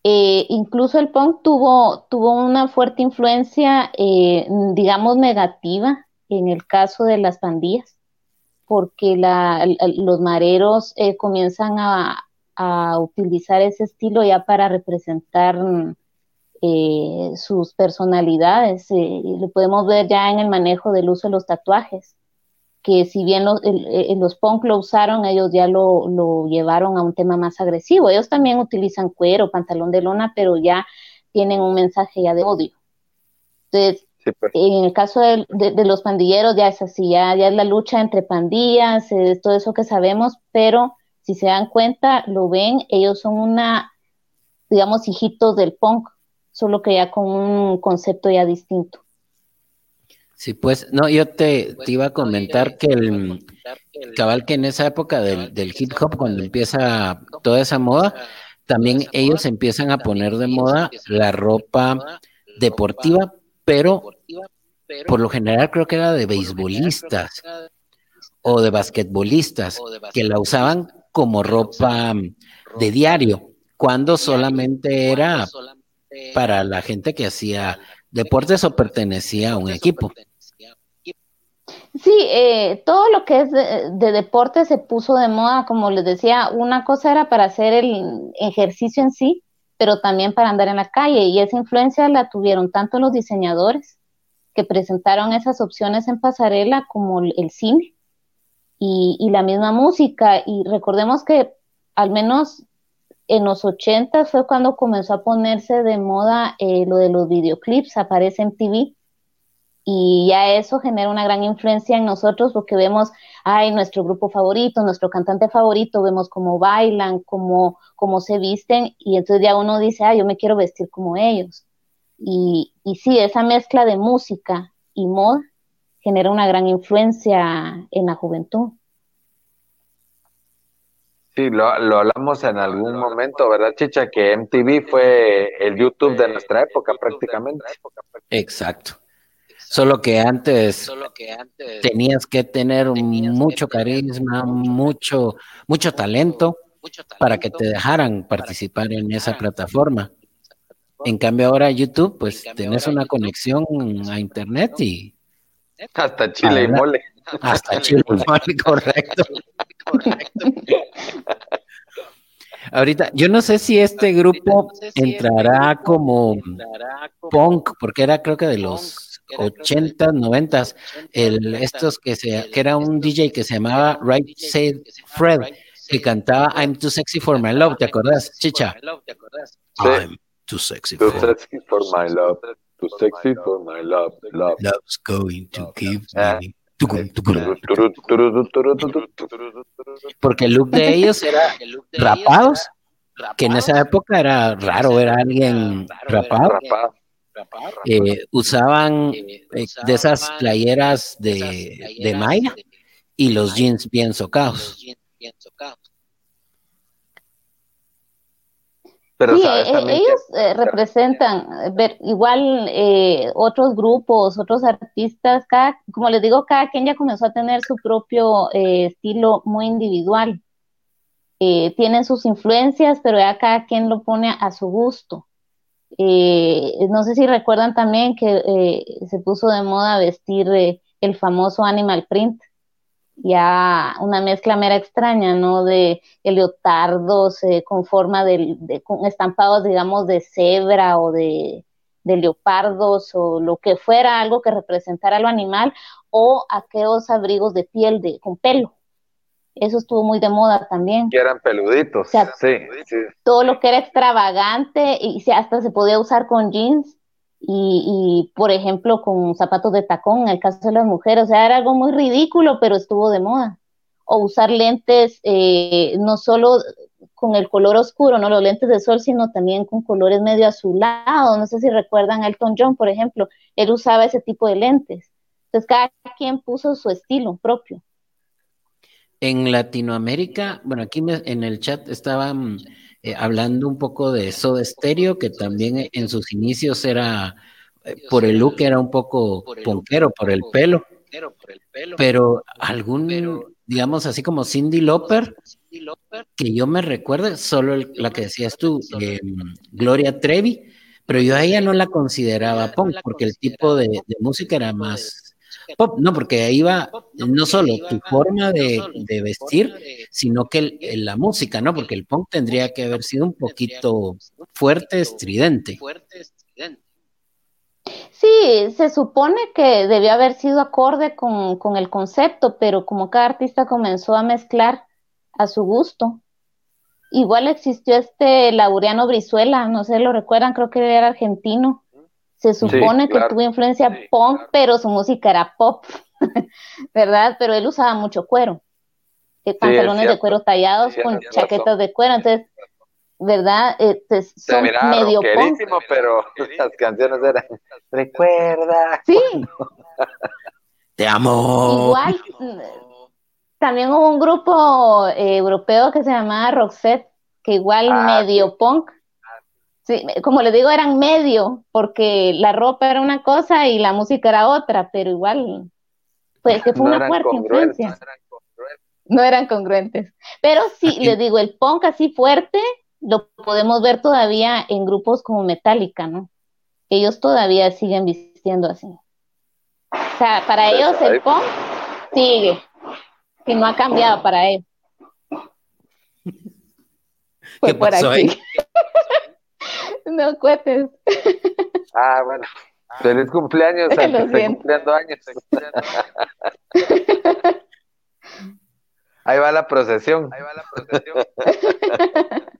Eh, incluso el punk tuvo, tuvo una fuerte influencia, eh, digamos, negativa en el caso de las pandillas, porque la, los mareros eh, comienzan a, a utilizar ese estilo ya para representar eh, sus personalidades. Eh, lo podemos ver ya en el manejo del uso de los tatuajes, que si bien los, eh, los punk lo usaron, ellos ya lo, lo, llevaron a un tema más agresivo. Ellos también utilizan cuero, pantalón de lona, pero ya tienen un mensaje ya de odio. Entonces, pues. en el caso de, de, los pandilleros ya es así, ya, ya es la lucha entre pandillas, es todo eso que sabemos, pero si se dan cuenta, lo ven, ellos son una, digamos, hijitos del punk, solo que ya con un concepto ya distinto. Sí, pues, no, yo te, iba a comentar que el cabal que en esa época del, del hip hop, cuando empieza toda esa moda, también ellos empiezan a poner de moda la ropa deportiva, pero por lo general creo que era de beisbolistas o de basquetbolistas, que la usaban como ropa de diario, cuando solamente era para la gente que hacía deportes o pertenecía a un equipo. Sí, eh, todo lo que es de, de, deporte se puso de moda, como les decía, una cosa era para hacer el ejercicio en sí, pero también para andar en la calle, y esa influencia la tuvieron tanto los diseñadores que presentaron esas opciones en pasarela como el cine y, la misma música. Y recordemos que al menos en los 80 fue cuando comenzó a ponerse de moda eh, lo de los videoclips, aparece en TV. Y ya eso genera una gran influencia en nosotros porque vemos, ay, nuestro grupo favorito, nuestro cantante favorito, vemos cómo bailan, cómo, cómo se visten, y entonces ya uno dice, ay, yo me quiero vestir como ellos. Y, y sí, esa mezcla de música y moda genera una gran influencia en la juventud. Sí, lo, hablamos en algún momento, ¿verdad, Chicha? Que MTV fue el YouTube de nuestra época prácticamente. Exacto. Solo que antes tenías que tener mucho carisma, mucho, mucho talento para que te dejaran participar en esa plataforma. En cambio ahora YouTube, pues tenés una conexión a internet y... Hasta Chile y mole. Hasta Chile y mole, correcto. Ahorita, yo no sé si este grupo entrará como punk, porque era creo que de los 80, 90, el, estos que, se, que era un DJ que se llamaba Right Said Fred, que cantaba I'm Too Sexy for My Love, ¿te acordás, Chicha? I'm Too Sexy for, My Love. Too sexy for my love. love. Love's going to give me porque el look de ellos era rapados, que en esa época era raro ver a alguien rapado. Eh, usaban eh, de esas playeras de, de malla y los jeans bien socados. Sí, e, ellos eh, representan, ver, igual eh, otros grupos, otros artistas, cada, como les digo, cada quien ya comenzó a tener su propio eh, estilo muy individual. tienen sus influencias, pero ya cada quien lo pone a su gusto. no sé si recuerdan también que se puso de moda vestir el famoso animal print ya una mezcla mera extraña, ¿no? De leotardos eh, con forma de, con estampados, digamos, de cebra o de, leopardos o lo que fuera, algo que representara lo animal, o aquellos abrigos de piel de, con pelo. Eso estuvo muy de moda también. Que eran peluditos. sí, sí. Todo lo que era extravagante y hasta se podía usar con jeans y, por ejemplo, con zapatos de tacón, en el caso de las mujeres, o sea, era algo muy ridículo, pero estuvo de moda. O usar lentes eh, no solo con el color oscuro, no los lentes de sol, sino también con colores medio azulados. No sé si recuerdan a Elton John, por ejemplo, él usaba ese tipo de lentes. Entonces, cada quien puso su estilo propio. En Latinoamérica, bueno, aquí en el chat estaban eh, hablando un poco de Soda Stereo, que también en sus inicios era, eh, por el look era un poco ponquero, por el pelo, pero algún, digamos así como Cindy Lauper, que yo me recuerdo, solo la que decías tú, em, Gloria Trevi, pero yo a ella no la consideraba punk, porque el tipo de música era más pop, no, porque ahí va no solo tu forma de, vestir, sino que la música, ¿no? Porque el punk tendría que haber sido un poquito fuerte, estridente. Sí, se supone que debió haber sido acorde con, con el concepto, pero como cada artista comenzó a mezclar a su gusto, Igual existió este Laureano Brizuela, no sé, lo recuerdan, creo que era argentino, se supone que tuvo influencia punk, pero su música era pop, ¿verdad? Pero él usaba mucho cuero, que pantalones de cuero tallados con chaquetas de cuero, entonces, ¿verdad? Este, son medio punk. pero las canciones eran Recuerda. Sí. Te amo. Igual, también hubo un grupo eh, europeo que se llamaba Roxette, que igual ah, medio punk, Sí, como les digo, eran medio, porque la ropa era una cosa y la música era otra, pero igual, pues que fue una fuerte influencia. No eran congruentes. Pero sí, les digo, el punk así fuerte lo podemos ver todavía en grupos como Metallica, ¿no? Ellos todavía siguen vistiendo así. O sea, para ellos el punk sigue, y no ha cambiado para ellos. Fue por aquí. No cuentes. Ah, bueno. Feliz cumpleaños que está cumpliendo años. Ahí va la procesión. Ahí va la procesión.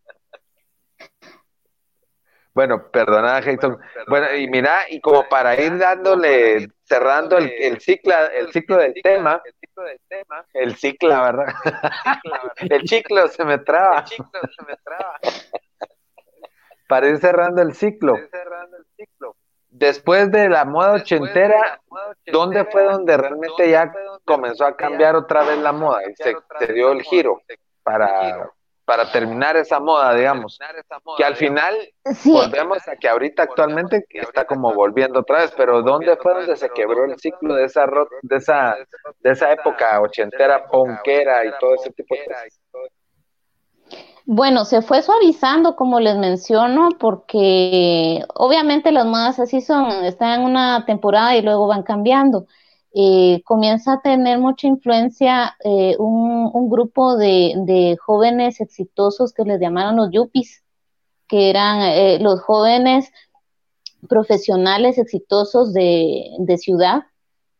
Bueno, perdona, Jason. Bueno, y mira, y como para ir dándole, cerrando el, el ciclo, el ciclo del tema, el ciclo, ¿verdad? El ciclo se me traba. El ciclo se me traba para ir cerrando el ciclo. Después de la moda ochentera, ¿dónde fue donde realmente ya comenzó a cambiar otra vez la moda y se, dio el giro para, para terminar esa moda, digamos, que al final volvemos a que ahorita actualmente está como volviendo otra vez, pero ¿dónde fue donde se quebró el ciclo de esa de esa de esa época ochentera, ponquera y todo ese tipo de cosas? Bueno, se fue suavizando, como les menciono, porque obviamente las modas así son, están en una temporada y luego van cambiando. Eh, comienza a tener mucha influencia eh, un, grupo de, jóvenes exitosos que les llamaron los yuppies, que eran eh, los jóvenes profesionales exitosos de, de ciudad.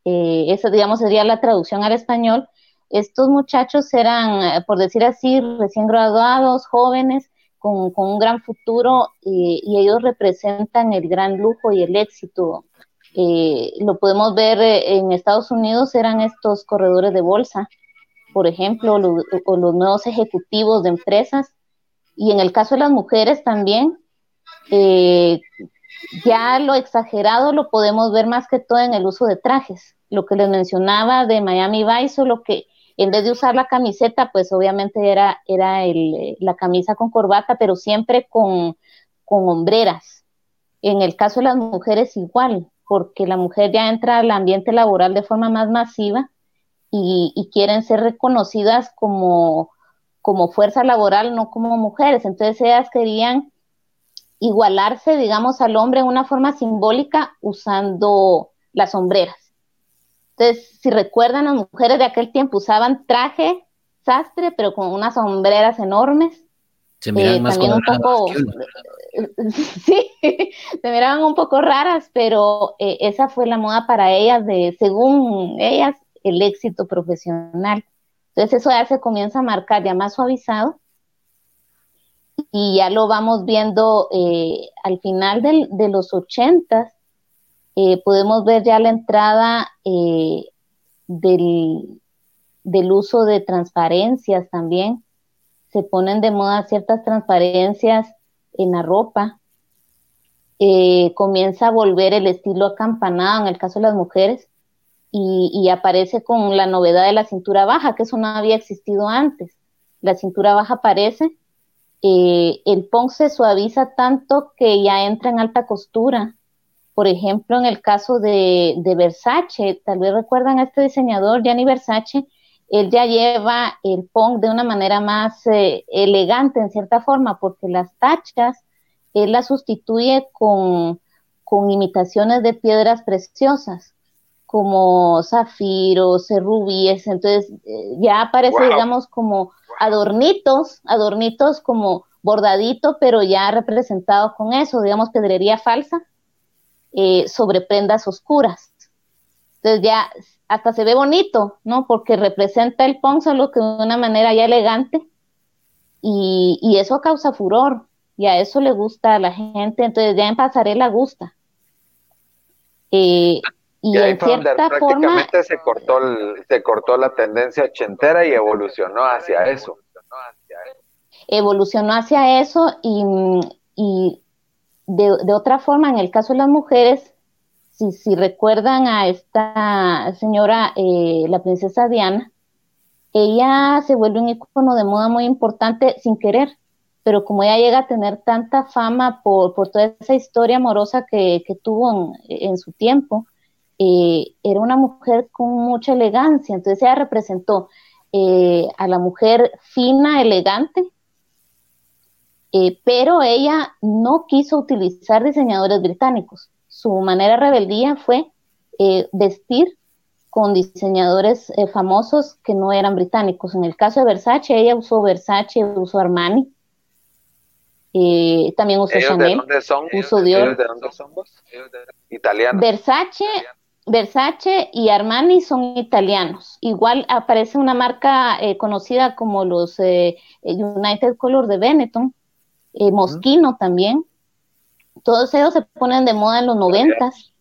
esa, digamos, sería la traducción al español estos muchachos eran, eh, por decir así, recién graduados, jóvenes, con, un gran futuro y ellos representan el gran lujo y el éxito. Eh, lo podemos ver eh, en Estados Unidos, eran estos corredores de bolsa, por ejemplo, o los nuevos ejecutivos de empresas. Y en el caso de las mujeres también, ya lo exagerado lo podemos ver más que todo en el uso de trajes. Lo que les mencionaba de Miami Vice, o lo que en vez de usar la camiseta, pues obviamente era, era el, la camisa con corbata, pero siempre con, con hombreras. En el caso de las mujeres igual, porque la mujer ya entra al ambiente laboral de forma más masiva y, quieren ser reconocidas como, como fuerza laboral, no como mujeres. Entonces ellas querían igualarse, digamos, al hombre en una forma simbólica usando las sombreras. Entonces, si recuerdan, las mujeres de aquel tiempo usaban traje, sastre, pero con unas sombreras enormes. Se miraban eh, más un poco, sí, se miraban un poco raras, pero eh, esa fue la moda para ellas, de según ellas, el éxito profesional. Entonces eso ya se comienza a marcar ya más suavizado y ya lo vamos viendo eh, al final de los ochentas, eh, podemos ver ya la entrada eh, del, uso de transparencias también. Se ponen de moda ciertas transparencias en la ropa. Eh, comienza a volver el estilo acampanado en el caso de las mujeres y, aparece con la novedad de la cintura baja, que eso no había existido antes. La cintura baja aparece, el punk se suaviza tanto que ya entra en alta costura por ejemplo, en el caso de, Versace, tal vez recuerdan a este diseñador, Gianni Versace, él ya lleva el punk de una manera más eh, elegante en cierta forma, porque las tachas él las sustituye con, imitaciones de piedras preciosas, como zafiros, rubíes, entonces eh, ya aparece, digamos, como adornitos, adornitos como bordadito, pero ya representado con eso, digamos, pedrería falsa, eh, sobre prendas oscuras. Entonces ya hasta se ve bonito, ¿no? Porque representa el punk solo que de una manera ya elegante y, eso causa furor y a eso le gusta a la gente, entonces ya en pasarela gusta. Eh, y, en cierta forma se cortó se cortó la tendencia ochentera y evolucionó hacia eso. Evolucionó hacia eso y, y de, otra forma, en el caso de las mujeres, si, si recuerdan a esta señora, eh, la princesa Diana, ella se vuelve un icono de moda muy importante sin querer, pero como ella llega a tener tanta fama por, toda esa historia amorosa que, tuvo en, su tiempo, eh, era una mujer con mucha elegancia, entonces ella representó eh, a la mujer fina, elegante, eh, pero ella no quiso utilizar diseñadores británicos. Su manera de rebeldía fue eh, vestir con diseñadores eh, famosos que no eran británicos. En el caso de Versace, ella usó Versace, usó Armani, también usó Chanel, de dónde son? usó Dior. ¿De dónde somos? Italianos. Versace, Versace y Armani son italianos. Igual aparece una marca conocida como los United Color de Benetton, eh, Mosquino también. Todos ellos se ponen de moda en los noventas.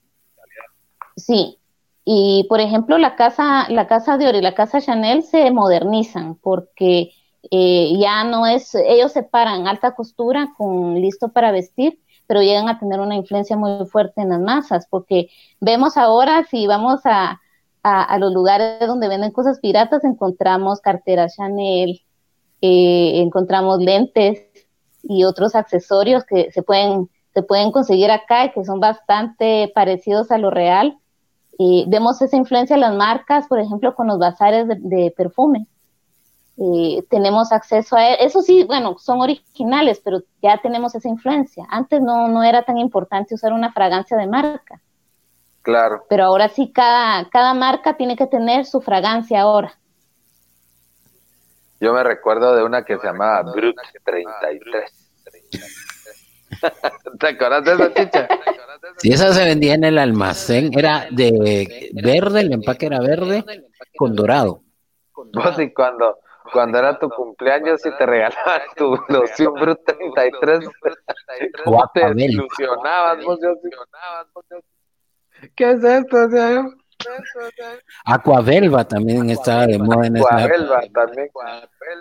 Sí. Y por ejemplo, la casa, la casa Dior y la casa Chanel se modernizan porque eh, ya no es, ellos separan alta costura con listo para vestir, pero llegan a tener una influencia muy fuerte en las masas, porque vemos ahora, si vamos a, a, los lugares donde venden cosas piratas, encontramos carteras Chanel, eh, encontramos lentes y otros accesorios que se pueden, se pueden conseguir acá y que son bastante parecidos a lo real. Eh, vemos esa influencia en las marcas, por ejemplo, con los bazares de, perfume. Eh, tenemos acceso a eso sí, bueno, son originales, pero ya tenemos esa influencia. Antes no, no era tan importante usar una fragancia de marca. Claro. Pero ahora sí, cada, cada marca tiene que tener su fragancia ahora. Yo me recuerdo de una que se llamaba Brut 33. ¿Te acuerdas de esa chicha? Sí, esa se vendía en el almacén, era de verde, el empaque era verde con dorado. Vos y cuando, cuando era tu cumpleaños y te regalaban tu loción Brut 33, te ilusionabas, vos, ¿Qué es esto? O sea, Aquavelva también estaba de moda en esa Aquavelva también.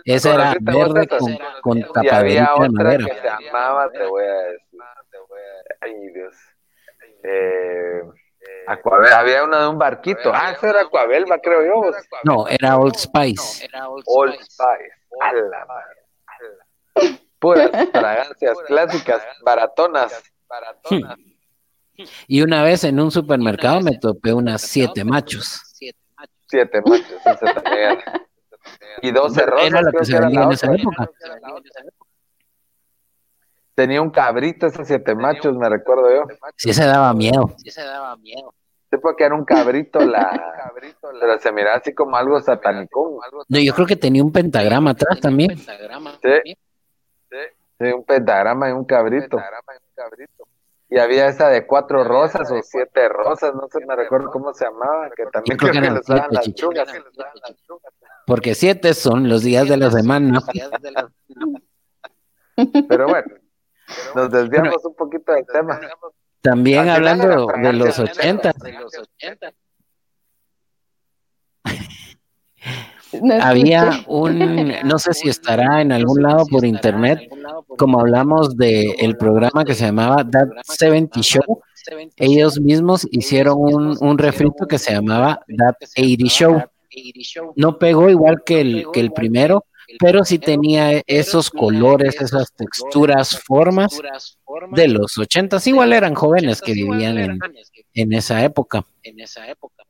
Ese era verde con, con tapaderita de madera. que se llamaba, te voy a decir. Ay, Dios. Eh, Aquavelva, había una de un barquito. Ah, esa era Aquavelva, creo yo. No, era Old Spice. Old Spice. A la madre. Puras fragancias clásicas, baratonas. Baratonas. Y una vez en un supermercado me topé unas siete machos. Siete machos, también. Y doce rosas. Era la que se vendía en esa época. Tenía un cabrito esos siete machos, me recuerdo yo. Sí, se daba miedo. Sí, se daba miedo. Sí, porque era un cabrito, la... pero se miraba así como algo satánico. No, yo creo que tenía un pentagrama atrás también. Sí, sí, un pentagrama y un cabrito. Un pentagrama y un cabrito. Y había esa de cuatro rosas o siete rosas, no sé, me recuerdo cómo se llamaba, que también creo, que, les daban las chugas. Porque siete son los días de la semana. Pero bueno, nos desviamos un poquito del tema. También hablando de los Había un, no sé si estará en algún lado por internet, como hablamos del el programa que se llamaba That 70 Show, ellos mismos hicieron un, un refrito que se llamaba That 80 Show. No pegó igual que el, que el primero, pero sí tenía esos colores, esas texturas, formas de los ochentas. Igual eran jóvenes que vivían en, en esa época. En esa época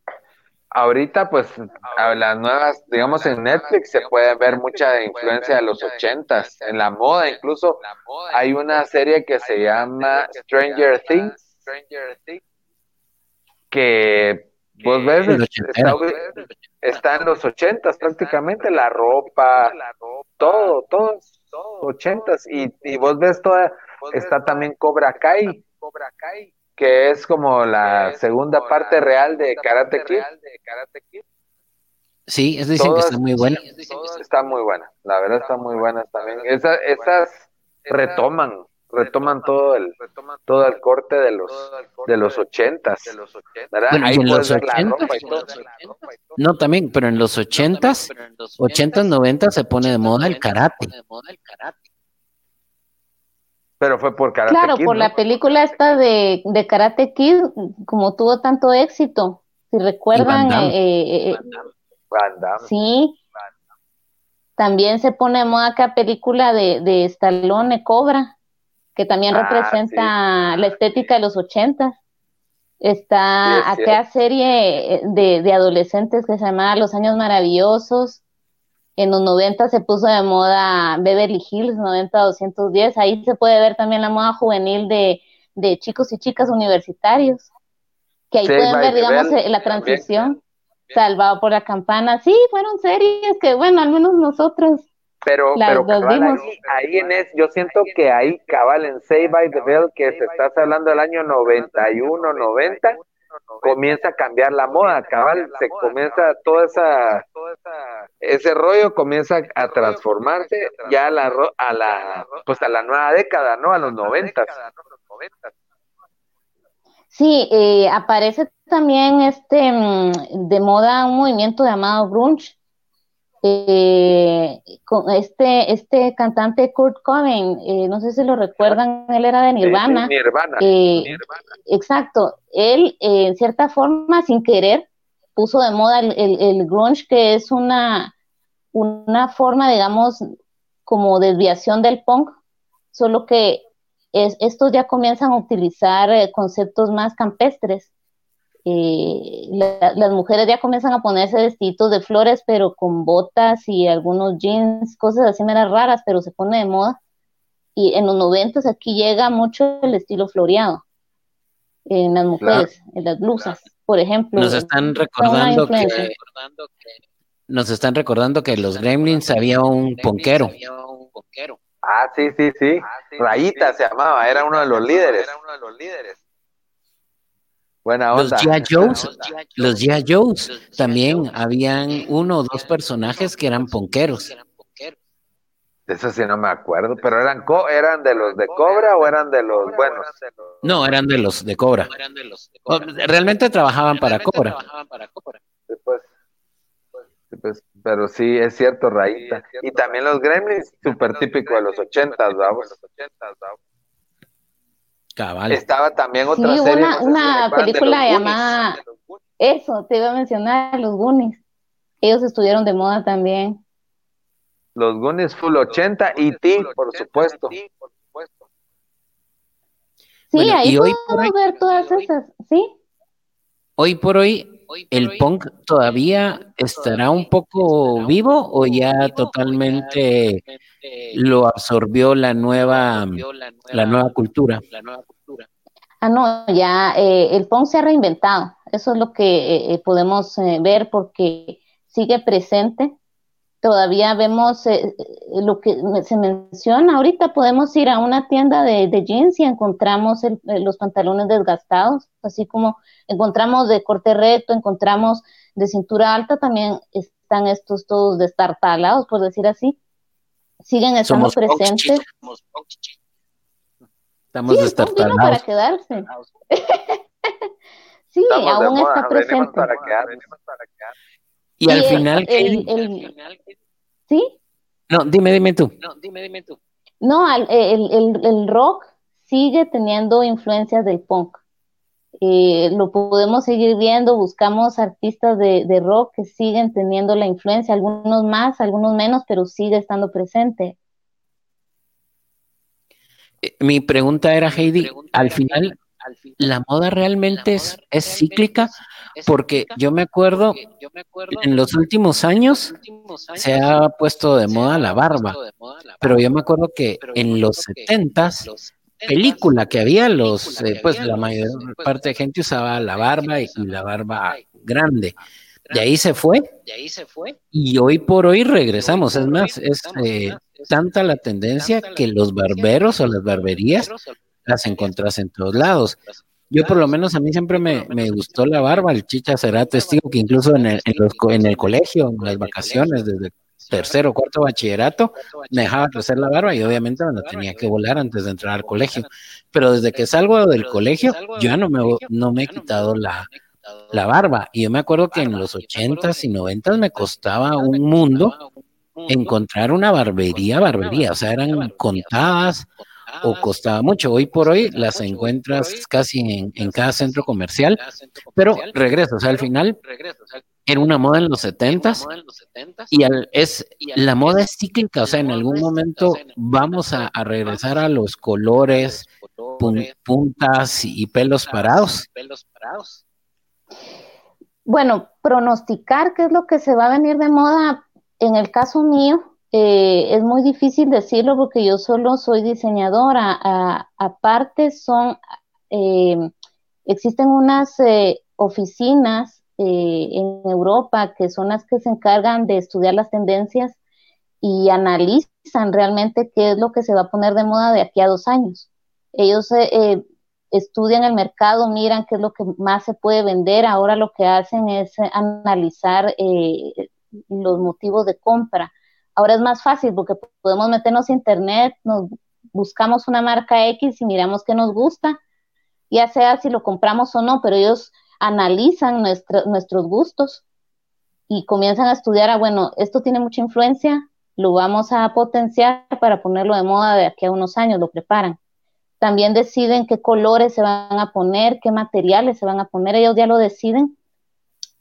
ahorita pues a las nuevas, digamos en Netflix se puede ver mucha influencia de los ochentas, en la moda incluso. hay una serie que se llama Stranger Things, que vos ves está, en los ochentas prácticamente, la ropa, todo, todos ochentas y, y vos ves toda, está también Cobra Kai, que es como la segunda parte real de Karate Kid. Sí, es dicen que está muy buena. está muy buena, la verdad está muy buena también. esas retoman, retoman todo el todo el corte de los de los ochentas. Bueno, en los ochentas, no también, pero en los ochentas, ochentas, noventas se pone de moda el karate. Pero fue por Karate claro, por la película esta de, de, Karate Kid, como tuvo tanto éxito. Si recuerdan, eh, eh, eh sí. También se pone en moda acá película de, de Stallone Cobra, que también ah, representa la estética de los ochentas. Está aquella serie de, de adolescentes que se llama Los Años Maravillosos en los 90 se puso de moda Beverly Hills 90-210. Ahí se puede ver también la moda juvenil de, chicos y chicas universitarios. Que ahí pueden ver, digamos, eh, la transición. Salvado por la campana. Sí, fueron series que, bueno, al menos nosotros. Pero, pero ahí, en es, yo siento que ahí cabal en Save by the Bell, que se está hablando del año 91, 90, comienza a cambiar la moda, cabal, se comienza toda esa, ese rollo comienza a transformarse ya a la, a la, pues a la nueva década, ¿no? A los noventas. Sí, eh, aparece también este mm, de moda un movimiento llamado brunch, eh, con este, este cantante Kurt Cobain, eh, no sé si lo recuerdan, él era de Nirvana. Eh, exacto, él en cierta forma, sin querer, puso de moda el, el, grunge, que es una, una forma, digamos, como desviación del punk, solo que estos ya comienzan a utilizar eh, conceptos más campestres. Eh, las mujeres ya comienzan a ponerse vestidos de flores, pero con botas y algunos jeans, cosas así meras raras, pero se pone de moda. Y en los noventas aquí llega mucho el estilo floreado en las mujeres, en las blusas, por ejemplo. Nos están recordando que, nos están recordando que los Gremlins había un ponquero. Ah, sí, sí, sí. Rayita se llamaba, era uno de los líderes. Buena onda. Los G.I. Joes, los G.I. Joes, también habían uno o dos personajes que eran ponqueros. Eso sí no me acuerdo, pero eran eran de los de Cobra o eran de los buenos. No, eran de los de Cobra. Realmente trabajaban para Cobra. Después, pues, pero sí, es cierto, Raíta. y también los Gremlins, súper típico de los ochentas, vamos. Cabal. Estaba también otra serie. Una, una película llamada... Eso, te iba a mencionar, los Goonies. Ellos estuvieron de moda también. Los Goonies Full 80 y T, por supuesto. Sí, ahí podemos ver todas esas, ¿sí? Hoy por hoy ¿El punk todavía estará un poco vivo o ya totalmente lo absorbió la nueva, la nueva cultura? Ah, no, ya eh, el punk se ha reinventado. Eso es lo que eh, eh, podemos ver porque sigue presente todavía vemos eh, eh, lo que se menciona. Ahorita podemos ir a una tienda de, jeans y encontramos eh, los pantalones desgastados, así como encontramos de corte recto, encontramos de cintura alta, también están estos todos destartalados, por decir así. Siguen estando presentes. Estamos destartalados. para quedarse. sí, aún está presente. Para y, al final, ¿sí? No, dime, dime tú. No, dime, dime tú. No, el, rock sigue teniendo influencias del punk. Eh, lo podemos seguir viendo, buscamos artistas de, rock que siguen teniendo la influencia, algunos más, algunos menos, pero sigue estando presente. Eh, mi pregunta era, Heidi, al final, ¿la moda realmente es, es cíclica porque yo me acuerdo, en los últimos años se ha puesto de moda la barba, pero yo me acuerdo que en los setentas, película que había, los, eh, pues la mayor parte de gente usaba la barba y, la barba grande. De ahí se fue. Y hoy por hoy regresamos. Es más, es eh, tanta la tendencia que los barberos o las barberías las encontrás en todos lados. Yo por lo menos a mí siempre me, gustó la barba, el chicha será testigo que incluso en el, en, el colegio, en las vacaciones, desde tercero o cuarto bachillerato, me dejaba crecer la barba y obviamente me la tenía que volar antes de entrar al colegio. Pero desde que salgo del colegio, yo ya no me, no me he quitado la, la barba. Y yo me acuerdo que en los ochentas y noventas me costaba un mundo encontrar una barbería, barbería, o sea, eran contadas o costaba mucho. Hoy por hoy las encuentras casi en, cada centro comercial, pero regreso, o sea, al final era una moda en los setentas y es la moda es cíclica, o sea, en algún momento vamos a, regresar a los colores, puntas y pelos parados. Bueno, pronosticar qué es lo que se va a venir de moda, en el caso mío, eh, es muy difícil decirlo porque yo solo soy diseñadora. aparte son, eh, existen unas eh, oficinas en Europa que son las que se encargan de estudiar las tendencias y analizan realmente qué es lo que se va a poner de moda de aquí a dos años. Ellos estudian el mercado, miran qué es lo que más se puede vender. Ahora lo que hacen es analizar los motivos de compra Ahora es más fácil porque podemos meternos a internet, nos buscamos una marca X y miramos qué nos gusta, ya sea si lo compramos o no, pero ellos analizan nuestros gustos y comienzan a estudiar, ah, bueno, esto tiene mucha influencia, lo vamos a potenciar para ponerlo de moda de aquí a unos años, lo preparan. También deciden qué colores se van a poner, qué materiales se van a poner, ellos ya lo deciden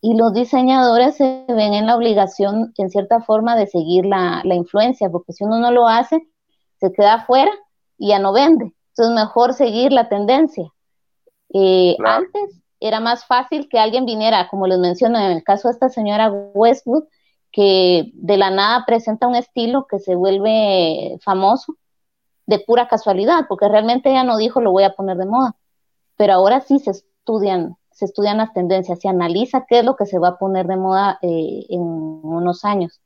y los diseñadores se ven en la obligación, en cierta forma, de seguir la, influencia, porque si uno no lo hace, se queda afuera y ya no vende. Entonces, mejor seguir la tendencia. Eh, antes era más fácil que alguien viniera, como les menciono en el caso de esta señora Westwood, que de la nada presenta un estilo que se vuelve famoso de pura casualidad, porque realmente ella no dijo lo voy a poner de moda. Pero ahora sí se estudian se estudian las tendencias, se analiza qué es lo que se va a poner de moda eh, en unos años.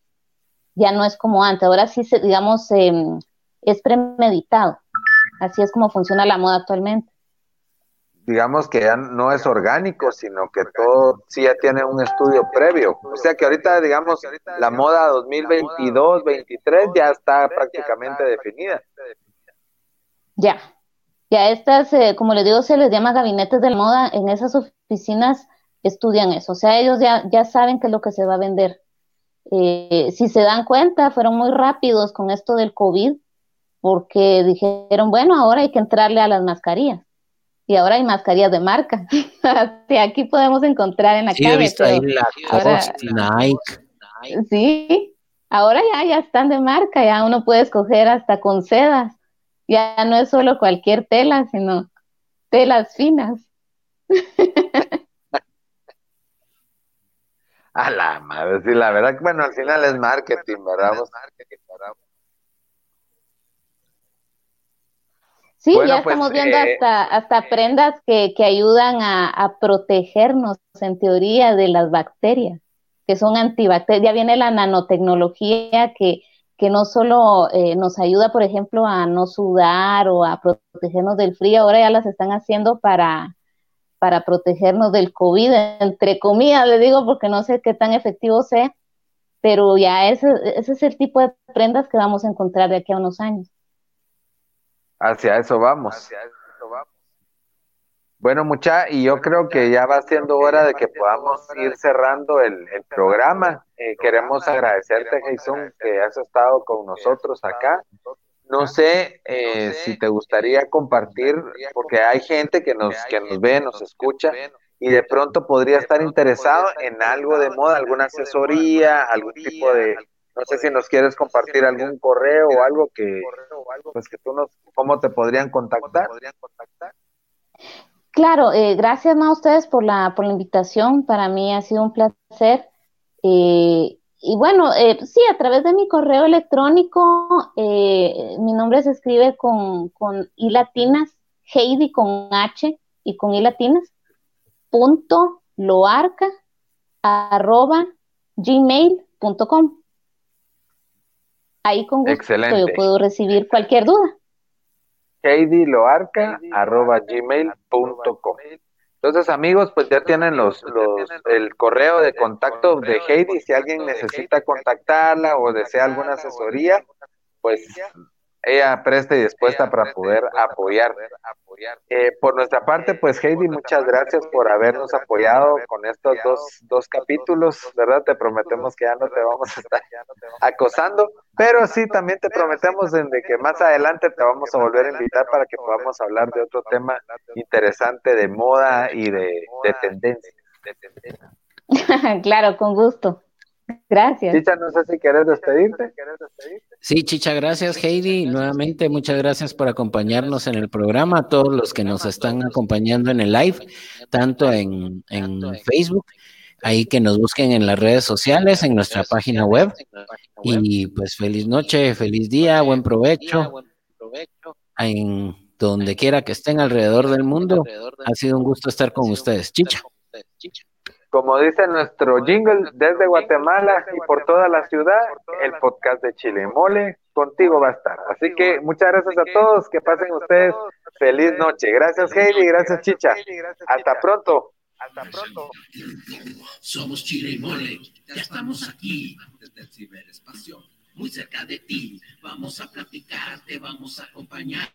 Ya no es como antes, ahora sí, se, digamos, em, es premeditado. Así es como funciona la moda actualmente. Digamos que ya no es orgánico, sino que todo sí ya tiene un estudio previo. O sea que ahorita, digamos, la moda 2022-23 ya está prácticamente definida. Ya, ya estas, eh, como les digo, se les llama gabinetes de moda. En esas oficinas estudian eso. O sea, ellos ya, ya saben qué es lo que se va a vender. Eh, si se dan cuenta, fueron muy rápidos con esto del COVID, porque dijeron, bueno, ahora hay que entrarle a las mascarillas. Y ahora hay mascarillas de marca. aquí podemos encontrar en la sí, He visto ahí la ahora, Nike. Sí, ahora ya, ya están de marca, ya uno puede escoger hasta con sedas ya no es solo cualquier tela, sino telas finas. A la madre, sí, la verdad que bueno, al final es marketing, ¿verdad? Sí, ya estamos pues, viendo eh, hasta, hasta prendas que, que ayudan a, a, protegernos, en teoría, de las bacterias, que son antibacterias. Ya viene la nanotecnología que, que no solo eh, nos ayuda, por ejemplo, a no sudar o a protegernos del frío, ahora ya las están haciendo para, para protegernos del COVID, entre comillas, le digo, porque no sé qué tan efectivo sea, pero ya ese, ese es el tipo de prendas que vamos a encontrar de aquí a unos años. Hacia eso vamos. Bueno, mucha, y yo creo que ya va siendo hora de que podamos ir cerrando el, programa. Eh, queremos agradecerte, Jason, que has estado con nosotros acá. No sé eh, si te gustaría compartir, porque hay gente que nos, que nos ve, nos escucha, y de pronto podría estar interesado en algo de moda, alguna asesoría, algún tipo de, no sé si nos quieres compartir algún correo o algo que, pues que tú nos, cómo te podrían contactar. Claro, eh, gracias a ustedes por la, por la invitación. Para mí ha sido un placer. Eh, y bueno, eh, sí, a través de mi correo electrónico, mi nombre se escribe con, con I latinas, Heidi con H y con I latinas, punto loarca arroba gmail.com. Ahí con gusto yo puedo recibir cualquier duda gmail.com Entonces, amigos, pues ya tienen los, los, el correo de contacto de Heidi. Si alguien necesita contactarla o desea alguna asesoría, pues ella presta y dispuesta para poder apoyar. Eh, por nuestra parte, pues Heidi, muchas gracias por habernos apoyado con estos dos, dos capítulos, ¿verdad? Te prometemos que ya no te vamos a estar acosando, pero sí, también te prometemos de que más adelante te vamos a volver a invitar para que podamos hablar de otro tema interesante de moda y de, de tendencia. claro, con gusto. Gracias. Chicha, no sé si quieres despedirte. Sí, Chicha, gracias Heidi. Nuevamente, muchas gracias por acompañarnos en el programa, a todos los que nos están acompañando en el live, tanto en, Facebook, ahí que nos busquen en las redes sociales, en nuestra página web. Y pues feliz noche, feliz día, buen provecho. En donde quiera que estén alrededor del mundo, ha sido un gusto estar con ustedes. Chicha. Como dice nuestro jingle, desde Guatemala y por toda la ciudad, el podcast de Chile Mole contigo va a estar. Así que muchas gracias a todos, que pasen ustedes feliz noche. Gracias Heidi, gracias Chicha. Hasta pronto. Hasta pronto. Somos Chile y Mole, ya estamos aquí desde el ciberespacio, muy cerca de ti. Vamos a platicar, te vamos a acompañar.